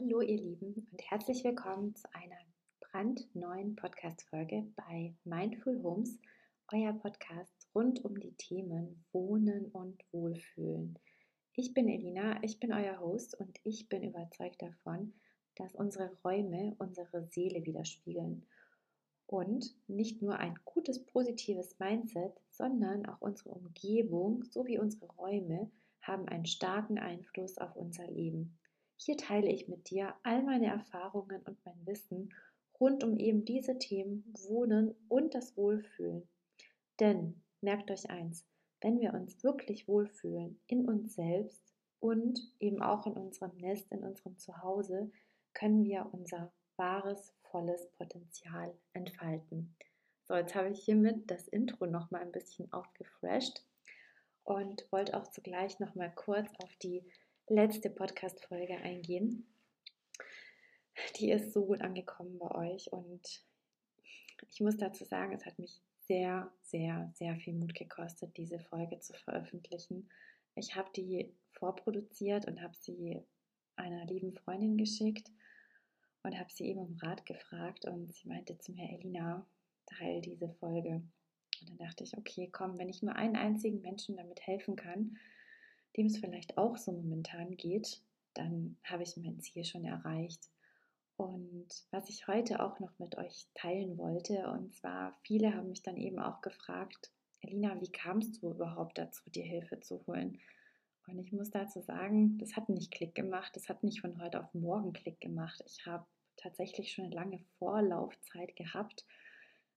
Hallo ihr Lieben und herzlich willkommen zu einer brandneuen Podcast-Folge bei Mindful Homes, euer Podcast rund um die Themen Wohnen und Wohlfühlen. Ich bin Elina, ich bin euer Host und ich bin überzeugt davon, dass unsere Räume unsere Seele widerspiegeln und nicht nur ein gutes, positives Mindset, sondern auch unsere Umgebung sowie unsere Räume haben einen starken Einfluss auf unser Leben. Hier teile ich mit dir all meine Erfahrungen und mein Wissen rund um eben diese Themen Wohnen und das Wohlfühlen. Denn merkt euch eins, wenn wir uns wirklich wohlfühlen in uns selbst und eben auch in unserem Nest, in unserem Zuhause, können wir unser wahres, volles Potenzial entfalten. So, jetzt habe ich hiermit das Intro noch mal ein bisschen aufgefresht und wollte auch zugleich noch mal kurz auf die letzte Podcast-Folge eingehen. Die ist so gut angekommen bei euch und ich muss dazu sagen, es hat mich sehr, sehr, sehr viel Mut gekostet, diese Folge zu veröffentlichen. Ich habe die vorproduziert und habe sie einer lieben Freundin geschickt und habe sie eben um Rat gefragt und sie meinte zu mir, Elina, teil diese Folge. Und dann dachte ich, okay, komm, wenn ich nur einen einzigen Menschen damit helfen kann, dem es vielleicht auch so momentan geht, dann habe ich mein Ziel schon erreicht. Und was ich heute auch noch mit euch teilen wollte, und zwar viele haben mich dann eben auch gefragt, Elina, wie kamst du überhaupt dazu, dir Hilfe zu holen? Und ich muss dazu sagen, das hat nicht Klick gemacht, das hat nicht von heute auf morgen Klick gemacht. Ich habe tatsächlich schon eine lange Vorlaufzeit gehabt.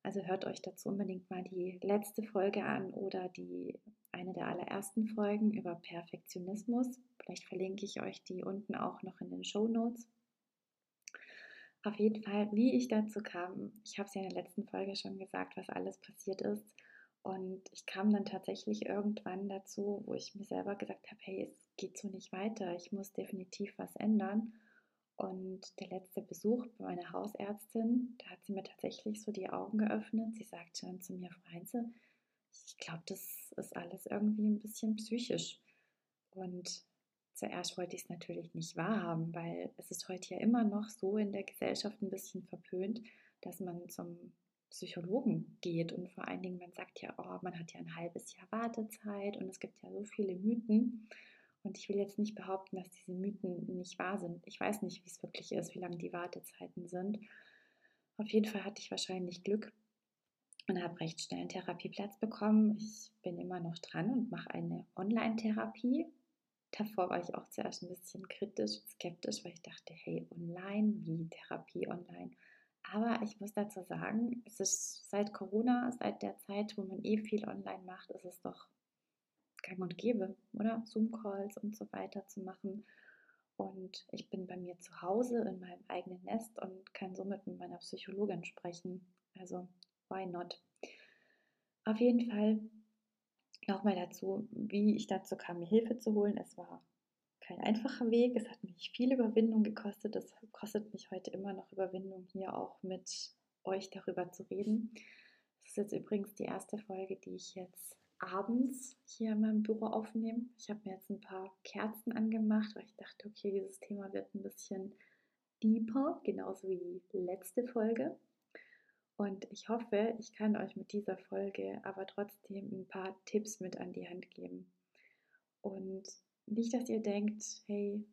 Also hört euch dazu unbedingt mal die letzte Folge an oder die eine der allerersten Folgen über Perfektionismus. Vielleicht verlinke ich euch die unten auch noch in den Show Notes. Auf jeden Fall, wie ich dazu kam, ich habe es ja in der letzten Folge schon gesagt, was alles passiert ist. Und ich kam dann tatsächlich irgendwann dazu, wo ich mir selber gesagt habe, hey, es geht so nicht weiter, ich muss definitiv was ändern. Und der letzte Besuch bei meiner Hausärztin, da hat sie mir tatsächlich so die Augen geöffnet. Sie sagte dann zu mir, Frau ich glaube, das ist alles irgendwie ein bisschen psychisch. Und zuerst wollte ich es natürlich nicht wahrhaben, weil es ist heute ja immer noch so in der Gesellschaft ein bisschen verpönt, dass man zum Psychologen geht und vor allen Dingen, man sagt ja, oh, man hat ja ein halbes Jahr Wartezeit und es gibt ja so viele Mythen. Und ich will jetzt nicht behaupten, dass diese Mythen nicht wahr sind. Ich weiß nicht, wie es wirklich ist, wie lange die Wartezeiten sind. Auf jeden Fall hatte ich wahrscheinlich Glück und habe recht schnell einen Therapieplatz bekommen. Ich bin immer noch dran und mache eine Online-Therapie. Davor war ich auch zuerst ein bisschen kritisch, skeptisch, weil ich dachte, hey, online, wie Therapie online? Aber ich muss dazu sagen, es ist seit Corona, seit der Zeit, wo man eh viel online macht, ist es doch gang und gäbe, oder? Zoom-Calls und so weiter zu machen. Und ich bin bei mir zu Hause in meinem eigenen Nest und kann somit mit meiner Psychologin sprechen. Also why not? Auf jeden Fall nochmal dazu, wie ich dazu kam, mir Hilfe zu holen. Es war kein einfacher Weg. Es hat mich viel Überwindung gekostet. Es kostet mich heute immer noch Überwindung, hier auch mit euch darüber zu reden. Das ist jetzt übrigens die erste Folge, die ich jetzt abends hier in meinem Büro aufnehme. Ich habe mir jetzt ein paar Kerzen angemacht, weil ich dachte, okay, dieses Thema wird ein bisschen deeper, genauso wie die letzte Folge. Und ich hoffe, ich kann euch mit dieser Folge aber trotzdem ein paar Tipps mit an die Hand geben. Und nicht, dass ihr denkt, hey,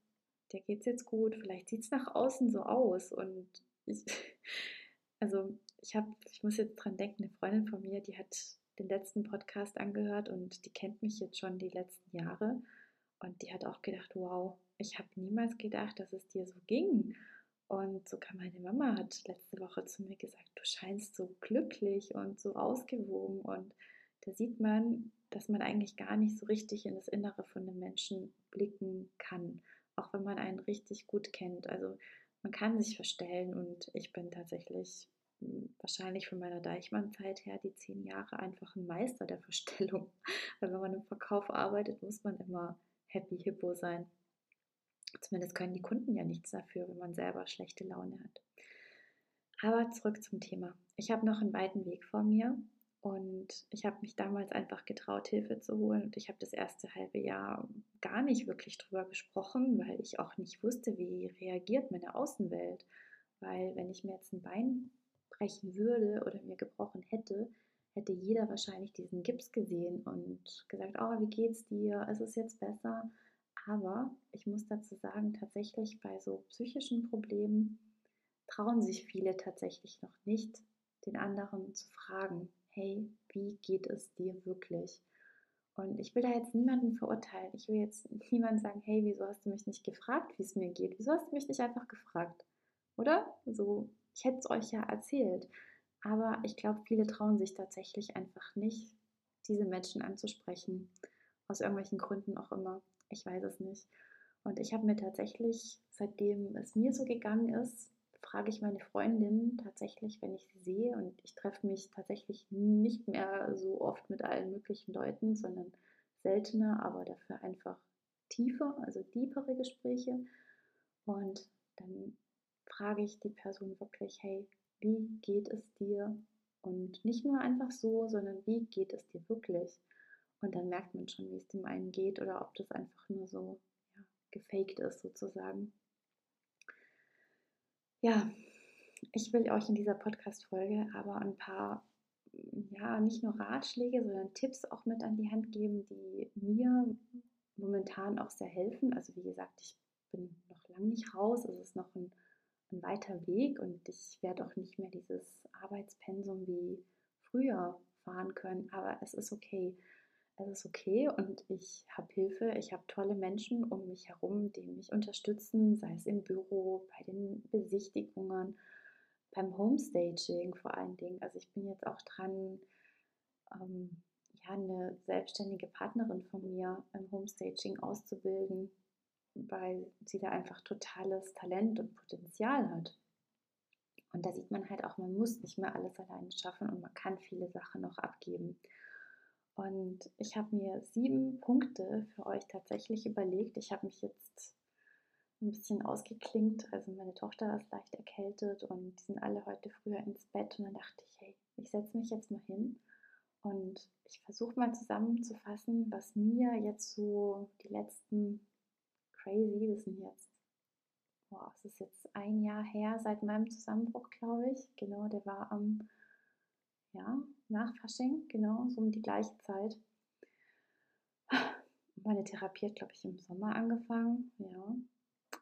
der geht's jetzt gut, vielleicht sieht es nach außen so aus. Und ich, also ich habe, ich muss jetzt dran denken, eine Freundin von mir, die hat den letzten Podcast angehört und die kennt mich jetzt schon die letzten Jahre. Und die hat auch gedacht, wow, ich habe niemals gedacht, dass es dir so ging. Und sogar meine Mama hat letzte Woche zu mir gesagt, du scheinst so glücklich und so ausgewogen. Und da sieht man, dass man eigentlich gar nicht so richtig in das Innere von einem Menschen blicken kann, auch wenn man einen richtig gut kennt. Also man kann sich verstellen und ich bin tatsächlich wahrscheinlich von meiner Deichmann-Zeit her die zehn Jahre einfach ein Meister der Verstellung. Weil wenn man im Verkauf arbeitet, muss man immer happy hippo sein. Zumindest können die Kunden ja nichts dafür, wenn man selber schlechte Laune hat. Aber zurück zum Thema. Ich habe noch einen weiten Weg vor mir Und ich habe mich damals einfach getraut, Hilfe zu holen. Und ich habe das erste halbe Jahr gar nicht wirklich drüber gesprochen, weil ich auch nicht wusste, wie reagiert meine Außenwelt. Weil wenn ich mir jetzt ein Bein brechen würde oder mir gebrochen hätte, hätte jeder wahrscheinlich diesen Gips gesehen und gesagt, oh, wie geht's dir? Ist es jetzt besser? Aber ich muss dazu sagen, tatsächlich bei so psychischen Problemen trauen sich viele tatsächlich noch nicht, den anderen zu fragen, hey, wie geht es dir wirklich? Und ich will da jetzt niemanden verurteilen. Ich will jetzt niemandem sagen, hey, wieso hast du mich nicht gefragt, wie es mir geht? Wieso hast du mich nicht einfach gefragt? Oder? So, ich hätte es euch ja erzählt. Aber ich glaube, viele trauen sich tatsächlich einfach nicht, diese Menschen anzusprechen. Aus irgendwelchen Gründen auch immer. Ich weiß es nicht. Und ich habe mir tatsächlich, seitdem es mir so gegangen ist, frage ich meine Freundin tatsächlich, wenn ich sie sehe, und ich treffe mich tatsächlich nicht mehr so oft mit allen möglichen Leuten, sondern seltener, aber dafür einfach tiefer, also tiefere Gespräche. Und dann frage ich die Person wirklich, hey, wie geht es dir? Und nicht nur einfach so, sondern wie geht es dir wirklich? Und dann merkt man schon, wie es dem einen geht oder ob das einfach nur so ja, gefaked ist sozusagen. Ja, ich will euch in dieser Podcast-Folge aber ein paar, ja, nicht nur Ratschläge, sondern Tipps auch mit an die Hand geben, die mir momentan auch sehr helfen. Also wie gesagt, ich bin noch lange nicht raus, es ist noch ein ein weiter Weg und ich werde auch nicht mehr dieses Arbeitspensum wie früher fahren können, aber es ist okay. Es ist okay und ich habe Hilfe, ich habe tolle Menschen um mich herum, die mich unterstützen, sei es im Büro, bei den Besichtigungen, beim Homestaging vor allen Dingen. Also ich bin jetzt auch dran, ähm, ja, eine selbstständige Partnerin von mir im Homestaging auszubilden, weil sie da einfach totales Talent und Potenzial hat. Und da sieht man halt auch, man muss nicht mehr alles alleine schaffen und man kann viele Sachen noch abgeben. Und ich habe mir sieben Punkte für euch tatsächlich überlegt. Ich habe mich jetzt ein bisschen ausgeklingt. Also meine Tochter ist leicht erkältet und die sind alle heute früher ins Bett. Und dann dachte ich, hey, ich setze mich jetzt mal hin und ich versuche mal zusammenzufassen, was mir jetzt so die letzten crazy. Das sind jetzt, boah, es ist jetzt ein Jahr her seit meinem Zusammenbruch, glaube ich. Genau, der war am, ja, nach Fasching, genau, so um die gleiche Zeit. Meine Therapie hat, glaube ich, im Sommer angefangen, ja.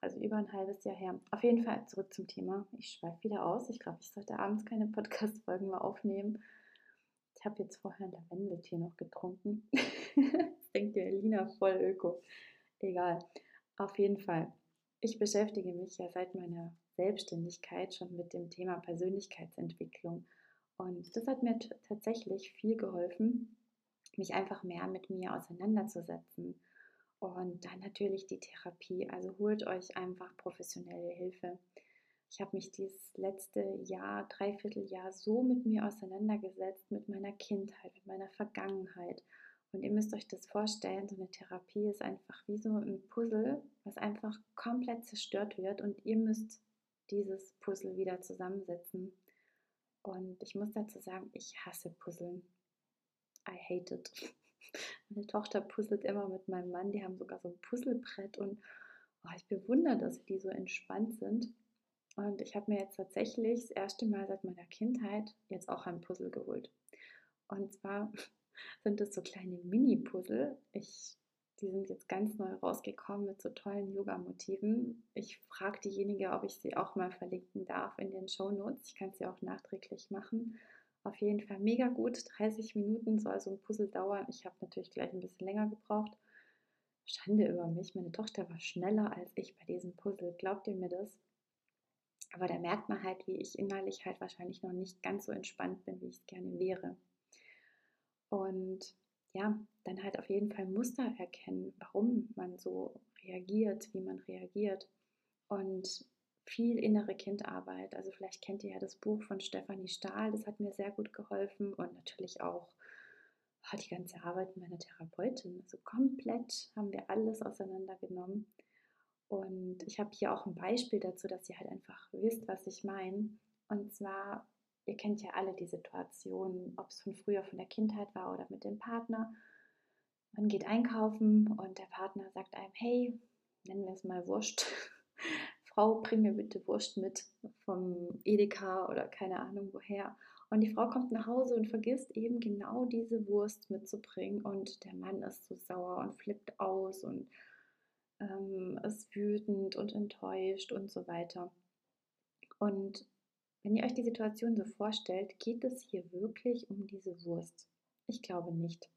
Also über ein halbes Jahr her. Auf jeden Fall zurück zum Thema. Ich schweife wieder aus. Ich glaube, ich sollte abends keine Podcast-Folgen mehr aufnehmen. Ich habe jetzt vorher ein Lavendeltee noch getrunken. das denkt ihr, Lina voll öko. Egal. Auf jeden Fall. Ich beschäftige mich ja seit meiner Selbstständigkeit schon mit dem Thema Persönlichkeitsentwicklung. Und das hat mir tatsächlich viel geholfen, mich einfach mehr mit mir auseinanderzusetzen. Und dann natürlich die Therapie. Also holt euch einfach professionelle Hilfe. Ich habe mich dieses letzte Jahr, Dreivierteljahr so mit mir auseinandergesetzt, mit meiner Kindheit, mit meiner Vergangenheit und ihr müsst euch das vorstellen, so eine Therapie ist einfach wie so ein Puzzle, was einfach komplett zerstört wird und ihr müsst dieses Puzzle wieder zusammensetzen. Und ich muss dazu sagen, ich hasse Puzzeln. I hate it. Meine Tochter puzzelt immer mit meinem Mann, die haben sogar so ein Puzzlebrett und oh, ich bewundere, dass die so entspannt sind. Und ich habe mir jetzt tatsächlich das erste Mal seit meiner Kindheit jetzt auch ein Puzzle geholt. Und zwar sind das so kleine Mini-Puzzle. Ich, die sind jetzt ganz neu rausgekommen mit so tollen Yoga-Motiven. Ich frage diejenige, ob ich sie auch mal verlinken darf in den Show Notes. Ich kann sie auch nachträglich machen. Auf jeden Fall mega gut. 30 Minuten soll so ein Puzzle dauern. Ich habe natürlich gleich ein bisschen länger gebraucht. Schande über mich. Meine Tochter war schneller als ich bei diesem Puzzle. Glaubt ihr mir das? Aber da merkt man halt, wie ich innerlich halt wahrscheinlich noch nicht ganz so entspannt bin, wie ich es gerne wäre. Und ja, dann halt auf jeden Fall Muster erkennen, warum man so reagiert, wie man reagiert. Und viel innere Kindarbeit. Also vielleicht kennt ihr ja das Buch von Stefanie Stahl, das hat mir sehr gut geholfen und natürlich auch oh, die ganze Arbeit meiner Therapeutin. Also komplett haben wir alles auseinandergenommen. Und ich habe hier auch ein Beispiel dazu, dass ihr halt einfach wisst, was ich meine. Und zwar ihr kennt ja alle die Situation, ob es von früher, von der Kindheit war oder mit dem Partner. Man geht einkaufen und der Partner sagt einem, hey, nennen wir es mal Wurst. Frau, bring mir bitte Wurst mit vom Edeka oder keine Ahnung woher. Und die Frau kommt nach Hause und vergisst eben genau diese Wurst mitzubringen. Und der Mann ist so sauer und flippt aus und ähm, ist wütend und enttäuscht und so weiter. Und wenn ihr euch die Situation so vorstellt, geht es hier wirklich um diese Wurst? Ich glaube nicht.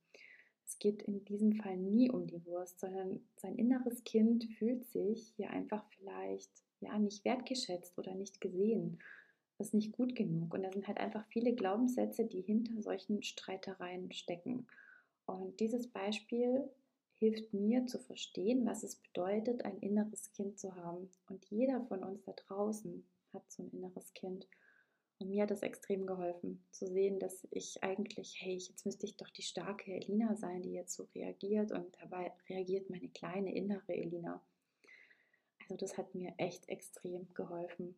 Es geht in diesem Fall nie um die Wurst, sondern sein inneres Kind fühlt sich hier einfach vielleicht ja nicht wertgeschätzt oder nicht gesehen ist nicht gut genug. Und da sind halt einfach viele Glaubenssätze, die hinter solchen Streitereien stecken. Und dieses Beispiel hilft mir zu verstehen, was es bedeutet, ein inneres Kind zu haben. Und jeder von uns da draußen hat so ein inneres Kind. Und mir hat es extrem geholfen, zu sehen, dass ich eigentlich, hey, jetzt müsste ich doch die starke Elina sein, die jetzt so reagiert. Und dabei reagiert meine kleine innere Elina. Also das hat mir echt extrem geholfen.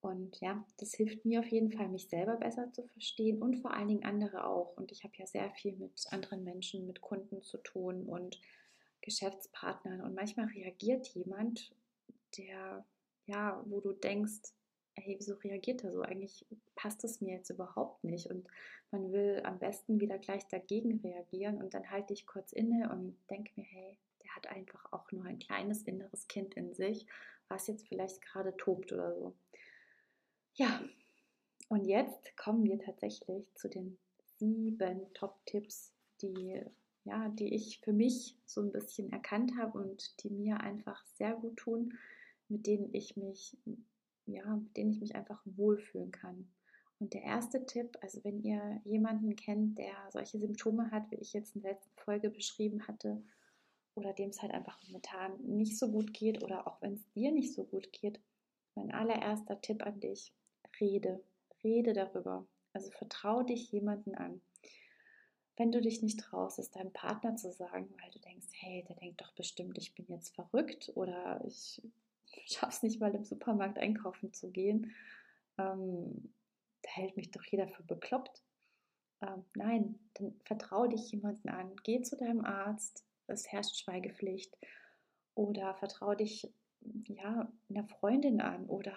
Und ja, das hilft mir auf jeden Fall, mich selber besser zu verstehen und vor allen Dingen andere auch. Und ich habe ja sehr viel mit anderen Menschen, mit Kunden zu tun und Geschäftspartnern. Und manchmal reagiert jemand, der, ja, wo du denkst, hey, wieso reagiert er so? Eigentlich passt es mir jetzt überhaupt nicht. Und man will am besten wieder gleich dagegen reagieren. Und dann halte ich kurz inne und denke mir, hey, der hat einfach auch nur ein kleines inneres Kind in sich, was jetzt vielleicht gerade tobt oder so. Ja, und jetzt kommen wir tatsächlich zu den sieben Top-Tipps, die, ja, die ich für mich so ein bisschen erkannt habe und die mir einfach sehr gut tun, mit denen ich mich, ja, mit denen ich mich einfach wohlfühlen kann. Und der erste Tipp, also wenn ihr jemanden kennt, der solche Symptome hat, wie ich jetzt in der letzten Folge beschrieben hatte, oder dem es halt einfach momentan nicht so gut geht, oder auch wenn es dir nicht so gut geht, mein allererster Tipp an dich, rede, rede darüber. Also vertraue dich jemanden an. Wenn du dich nicht traust, es deinem Partner zu sagen, weil du denkst, hey, der denkt doch bestimmt, ich bin jetzt verrückt oder ich schaffe es nicht mal im Supermarkt einkaufen zu gehen, ähm, da hält mich doch jeder für bekloppt. Ähm, nein, dann vertraue dich jemanden an. Geh zu deinem Arzt, es herrscht Schweigepflicht. Oder vertraue dich ja, einer Freundin an oder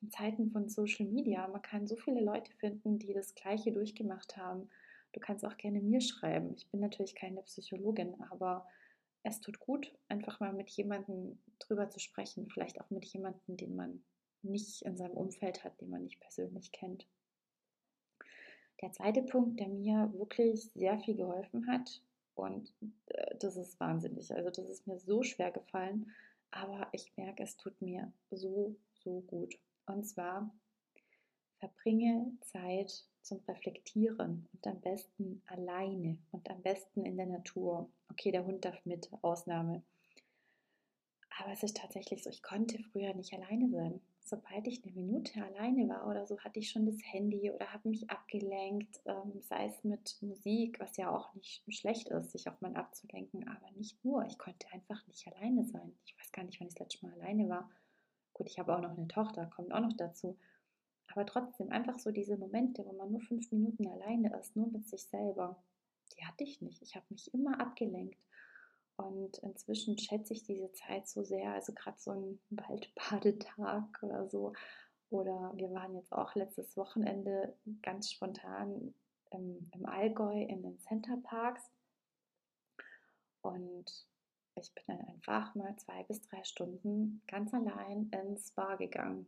in Zeiten von Social Media. Man kann so viele Leute finden, die das Gleiche durchgemacht haben. Du kannst auch gerne mir schreiben. Ich bin natürlich keine Psychologin, aber es tut gut, einfach mal mit jemandem drüber zu sprechen. Vielleicht auch mit jemandem, den man nicht in seinem Umfeld hat, den man nicht persönlich kennt. Der zweite Punkt, der mir wirklich sehr viel geholfen hat, und äh, das ist wahnsinnig, also das ist mir so schwer gefallen, aber ich merke, es tut mir so, so gut. Und zwar verbringe Zeit zum Reflektieren und am besten alleine und am besten in der Natur. Okay, der Hund darf mit, Ausnahme. Aber es ist tatsächlich so, ich konnte früher nicht alleine sein. Sobald ich eine Minute alleine war oder so, hatte ich schon das Handy oder habe mich abgelenkt, ähm, sei es mit Musik, was ja auch nicht schlecht ist, sich auch mal abzulenken, aber nicht nur. Ich konnte einfach nicht alleine sein. Ich weiß gar nicht, wann ich das letzte Mal alleine war. Gut, ich habe auch noch eine Tochter, kommt auch noch dazu. Aber trotzdem, einfach so diese Momente, wo man nur fünf Minuten alleine ist, nur mit sich selber, die hatte ich nicht. Ich habe mich immer abgelenkt. Und inzwischen schätze ich diese Zeit so sehr, also gerade so ein Waldbadetag oder so. Oder wir waren jetzt auch letztes Wochenende ganz spontan im, im Allgäu in den Centerparks. Und ich bin dann einfach mal zwei bis drei Stunden ganz allein ins Spa gegangen.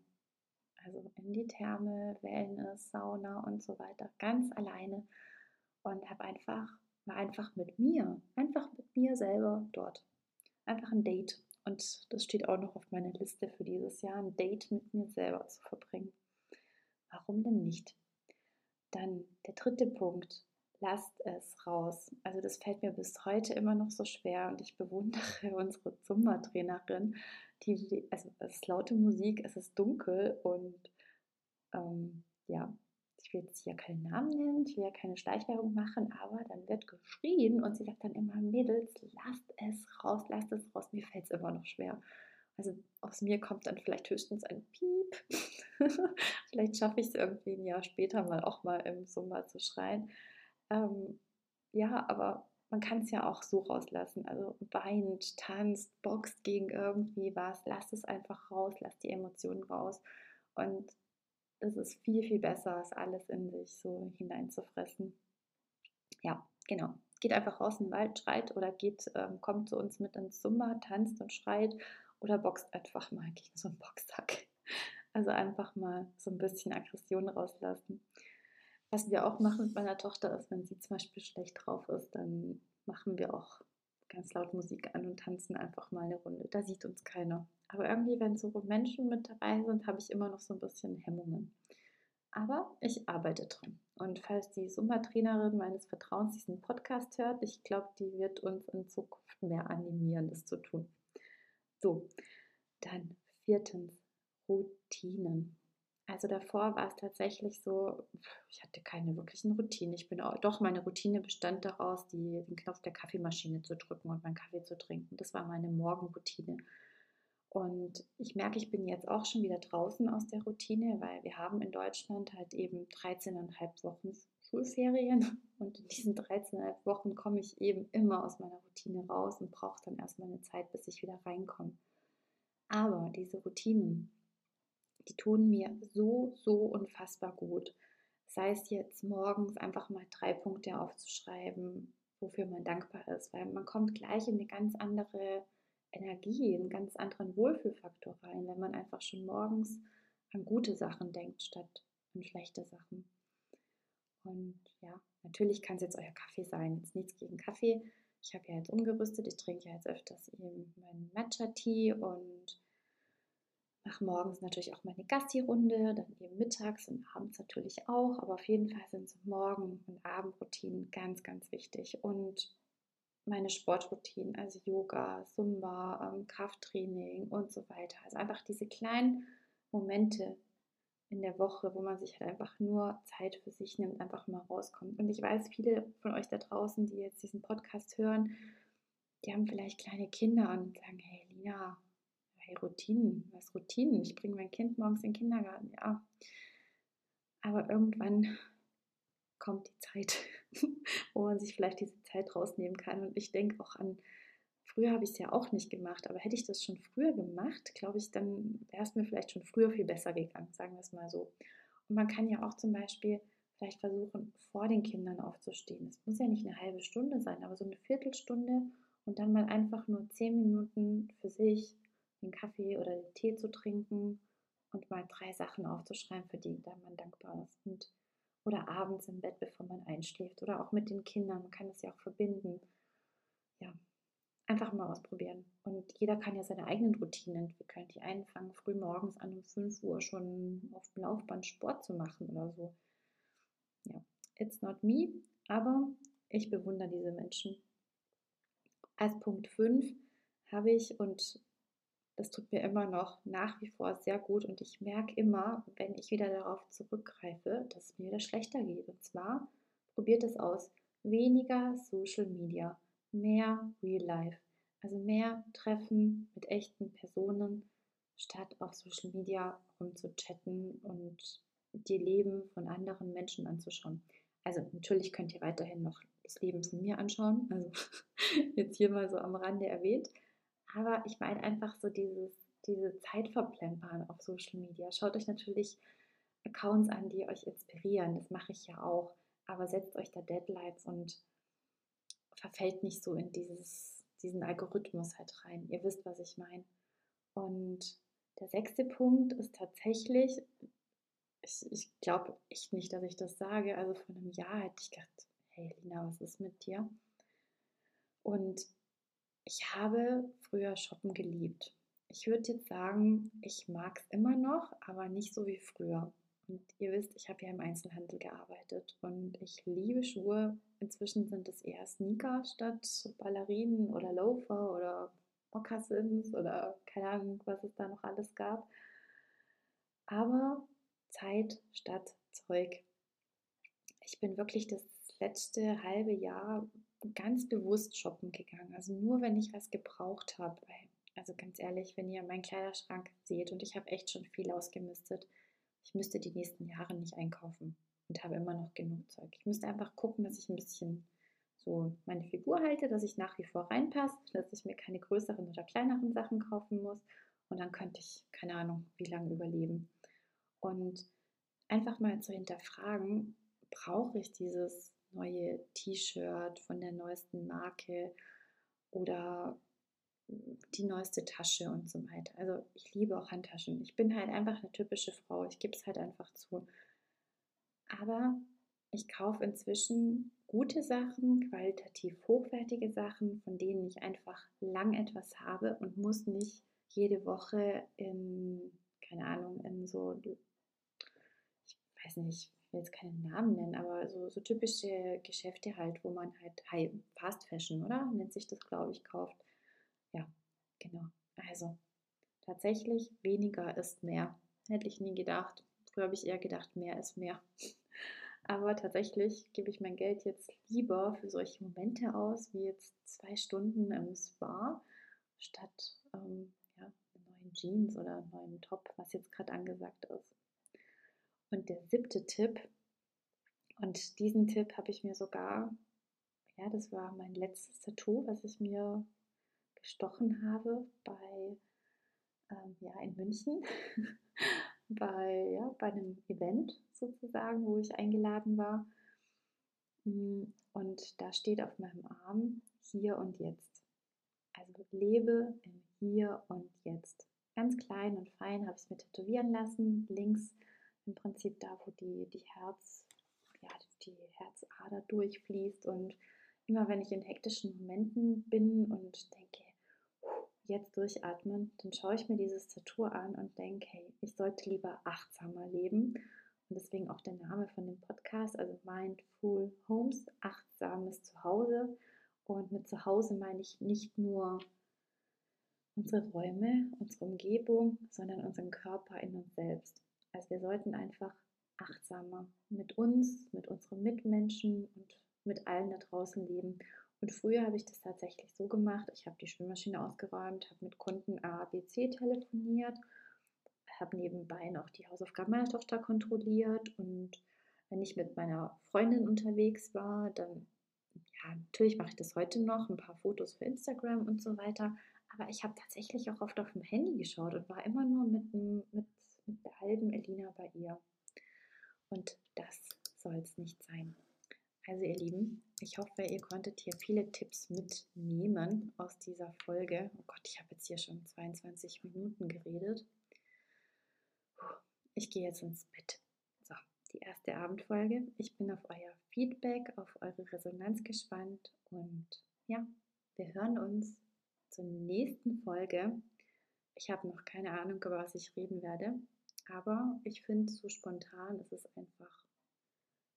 Also in die Therme, Wellness, Sauna und so weiter. Ganz alleine. Und habe einfach war einfach mit mir, einfach mit mir selber dort. Einfach ein Date. Und das steht auch noch auf meiner Liste für dieses Jahr, ein Date mit mir selber zu verbringen. Warum denn nicht? Dann der dritte Punkt, lasst es raus. Also das fällt mir bis heute immer noch so schwer und ich bewundere unsere Zumba-Trainerin, die, also es ist laute Musik, es ist dunkel und ähm, ja, ich will jetzt hier keinen Namen nennen, ich will ja keine Schleichwerbung machen, aber dann wird geschrien und sie sagt dann immer, Mädels, lasst es raus, lasst es raus. Mir fällt es immer noch schwer. Also aus mir kommt dann vielleicht höchstens ein Piep. vielleicht schaffe ich es irgendwie ein Jahr später mal auch mal im Summer zu schreien. Ähm, ja, aber man kann es ja auch so rauslassen. Also weint, tanzt, boxt gegen irgendwie was. Lass es einfach raus, lass die Emotionen raus. Und das ist viel, viel besser, als alles in sich so hineinzufressen. Ja, genau. Geht einfach raus in den Wald, schreit oder geht, ähm, kommt zu uns mit ins Zimmer, tanzt und schreit oder boxt einfach mal gegen so einen Boxsack. Also einfach mal so ein bisschen Aggression rauslassen. Was wir auch machen mit meiner Tochter ist, wenn sie zum Beispiel schlecht drauf ist, dann machen wir auch ganz laut Musik an und tanzen einfach mal eine Runde. Da sieht uns keiner. Aber irgendwie, wenn so Menschen mit dabei sind, habe ich immer noch so ein bisschen Hemmungen. Aber ich arbeite dran. Und falls die Summa-Trainerin meines Vertrauens diesen Podcast hört, ich glaube, die wird uns in Zukunft mehr animieren, das zu tun. So, dann viertens, Routinen. Also davor war es tatsächlich so, ich hatte keine wirklichen Routinen. Ich bin auch, doch, meine Routine bestand daraus, die, den Knopf der Kaffeemaschine zu drücken und meinen Kaffee zu trinken. Das war meine Morgenroutine. Und ich merke, ich bin jetzt auch schon wieder draußen aus der Routine, weil wir haben in Deutschland halt eben 13,5 Wochen Schulferien. Und in diesen 13,5 Wochen komme ich eben immer aus meiner Routine raus und brauche dann erstmal eine Zeit, bis ich wieder reinkomme. Aber diese Routinen, die tun mir so, so unfassbar gut. Sei es jetzt morgens einfach mal drei Punkte aufzuschreiben, wofür man dankbar ist, weil man kommt gleich in eine ganz andere Energie, einen ganz anderen Wohlfühlfaktor rein, wenn man einfach schon morgens an gute Sachen denkt, statt an schlechte Sachen. Und ja, natürlich kann es jetzt euer Kaffee sein. Jetzt nichts gegen Kaffee. Ich habe ja jetzt umgerüstet. Ich trinke ja jetzt öfters eben meinen Matcha-Tee und mache morgens natürlich auch meine Gassi-Runde, dann eben mittags und abends natürlich auch. Aber auf jeden Fall sind so Morgen- und Abendroutinen ganz, ganz wichtig. Und meine Sportroutinen, also Yoga, Zumba, ähm, Krafttraining und so weiter. Also einfach diese kleinen Momente in der Woche, wo man sich halt einfach nur Zeit für sich nimmt, einfach mal rauskommt. Und ich weiß, viele von euch da draußen, die jetzt diesen Podcast hören, die haben vielleicht kleine Kinder und sagen, hey Lina, hey, Routinen, was Routinen? Ich bringe mein Kind morgens in den Kindergarten, ja. Aber irgendwann kommt die Zeit, wo man sich vielleicht diese Zeit rausnehmen kann. Und ich denke auch an, früher habe ich es ja auch nicht gemacht, aber hätte ich das schon früher gemacht, glaube ich, dann wäre es mir vielleicht schon früher viel besser gegangen, sagen wir es mal so. Und man kann ja auch zum Beispiel vielleicht versuchen, vor den Kindern aufzustehen. Es muss ja nicht eine halbe Stunde sein, aber so eine Viertelstunde und dann mal einfach nur zehn Minuten für sich den Kaffee oder den Tee zu trinken und mal drei Sachen aufzuschreiben, für die man dankbar ist. Und, oder abends im Bett, bevor man einschläft. Oder auch mit den Kindern. Man kann das ja auch verbinden. Ja, einfach mal ausprobieren. Und jeder kann ja seine eigenen Routinen entwickeln. Die einen fangen früh morgens an, um 5 Uhr schon auf dem Laufband Sport zu machen oder so. Ja, it's not me, aber ich bewundere diese Menschen. Als Punkt 5 habe ich, und das tut mir immer noch nach wie vor sehr gut und ich merke immer, wenn ich wieder darauf zurückgreife, dass es mir wieder schlechter geht. Und zwar probiert es aus. Weniger Social Media, mehr Real Life. Also mehr Treffen mit echten Personen, statt auf Social Media rumzuchatten und die Leben von anderen Menschen anzuschauen. Also natürlich könnt ihr weiterhin noch das Leben von mir anschauen. Also jetzt hier mal so am Rande erwähnt. Aber ich meine einfach so dieses, diese Zeit verplempern auf Social Media. Schaut euch natürlich Accounts an, die euch inspirieren. Das mache ich ja auch. Aber setzt euch da Deadlines und verfällt nicht so in dieses, diesen Algorithmus halt rein. Ihr wisst, was ich meine. Und der sechste Punkt ist tatsächlich, ich, ich glaube echt nicht, dass ich das sage. Also vor einem Jahr hätte ich gedacht, hey Lina, was ist mit dir? Und ich habe früher Shoppen geliebt. Ich würde jetzt sagen, ich mag es immer noch, aber nicht so wie früher. Und ihr wisst, ich habe ja im Einzelhandel gearbeitet und ich liebe Schuhe. Inzwischen sind es eher Sneaker statt Ballerinen oder Loafer oder Moccasins oder keine Ahnung, was es da noch alles gab. Aber Zeit statt Zeug. Ich bin wirklich das letzte halbe Jahr ganz bewusst shoppen gegangen. Also nur wenn ich was gebraucht habe. Also ganz ehrlich, wenn ihr meinen Kleiderschrank seht und ich habe echt schon viel ausgemistet, ich müsste die nächsten Jahre nicht einkaufen und habe immer noch genug Zeug. Ich müsste einfach gucken, dass ich ein bisschen so meine Figur halte, dass ich nach wie vor reinpasse, dass ich mir keine größeren oder kleineren Sachen kaufen muss und dann könnte ich, keine Ahnung, wie lange überleben. Und einfach mal zu hinterfragen, brauche ich dieses neue T-Shirt von der neuesten Marke oder die neueste Tasche und so weiter. Also ich liebe auch Handtaschen. Ich bin halt einfach eine typische Frau. Ich gebe es halt einfach zu. Aber ich kaufe inzwischen gute Sachen, qualitativ hochwertige Sachen, von denen ich einfach lang etwas habe und muss nicht jede Woche in, keine Ahnung, in so, ich weiß nicht, ich will jetzt keinen Namen nennen, aber so, so typische Geschäfte halt, wo man halt High Fast Fashion, oder? Nennt sich das, glaube ich, kauft. Ja, genau. Also tatsächlich weniger ist mehr. Hätte ich nie gedacht. Früher habe ich eher gedacht, mehr ist mehr. Aber tatsächlich gebe ich mein Geld jetzt lieber für solche Momente aus, wie jetzt zwei Stunden im Spa, statt ähm, ja, neuen Jeans oder neuen Top, was jetzt gerade angesagt ist. Und der siebte Tipp, und diesen Tipp habe ich mir sogar, ja, das war mein letztes Tattoo, was ich mir gestochen habe bei, ähm, ja, in München, bei, ja, bei einem Event sozusagen, wo ich eingeladen war. Mm, und da steht auf meinem Arm hier und jetzt. Also lebe im Hier und Jetzt. Ganz klein und fein habe ich es mir tätowieren lassen. Links im Prinzip da, wo die, die Herz, ja, die Herzader durchfließt. Und immer wenn ich in hektischen Momenten bin und denke, jetzt durchatmen, dann schaue ich mir dieses Tattoo an und denke, hey, ich sollte lieber achtsamer leben. Und deswegen auch der Name von dem Podcast, also Mindful Homes, achtsames Zuhause. Und mit Zuhause meine ich nicht nur unsere Räume, unsere Umgebung, sondern unseren Körper in uns selbst. Also wir sollten einfach achtsamer mit uns, mit unseren Mitmenschen und mit allen da draußen leben. Und früher habe ich das tatsächlich so gemacht. Ich habe die Schwimmmaschine ausgeräumt, habe mit Kunden A, B, C telefoniert, habe nebenbei noch die Hausaufgaben meiner Tochter kontrolliert. Und wenn ich mit meiner Freundin unterwegs war, dann, ja, natürlich mache ich das heute noch, ein paar Fotos für Instagram und so weiter, aber ich habe tatsächlich auch oft auf dem Handy geschaut und war immer nur mit, mit, mit der halben Elina bei ihr. Und das soll es nicht sein. Also ihr Lieben, ich hoffe, ihr konntet hier viele Tipps mitnehmen aus dieser Folge. Oh Gott, ich habe jetzt hier schon 22 Minuten geredet. Ich gehe jetzt ins Bett. So, die erste Abendfolge. Ich bin auf euer Feedback, auf eure Resonanz gespannt und ja, wir hören uns zur nächsten Folge. Ich habe noch keine Ahnung, über was ich reden werde, aber ich finde, so spontan ist es einfach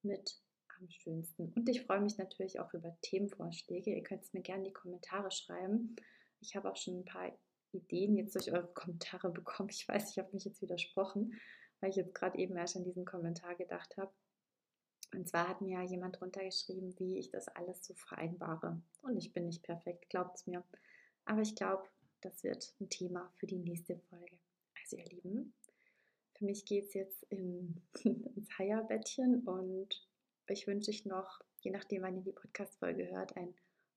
mit am schönsten. Und ich freue mich natürlich auch über Themenvorschläge. Ihr könnt es mir gerne in die Kommentare schreiben. Ich habe auch schon ein paar Ideen jetzt durch eure Kommentare bekommen. Ich weiß, ich habe mich jetzt widersprochen, weil ich jetzt gerade eben erst an diesen Kommentar gedacht habe. Und zwar hat mir ja jemand drunter geschrieben, wie ich das alles so vereinbare. Und ich bin nicht perfekt, glaubt es mir. Aber ich glaube, das wird ein Thema für die nächste Folge. Also ihr Lieben, für mich geht es jetzt in, ins Heierbettchen und euch wünsche ich noch, je nachdem, wann ihr die Podcast-Folge hört, einen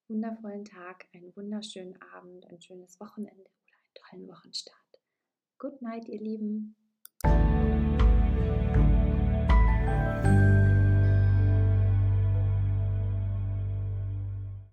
wundervollen Tag, einen wunderschönen Abend, ein schönes Wochenende oder einen tollen Wochenstart. Good night, ihr Lieben.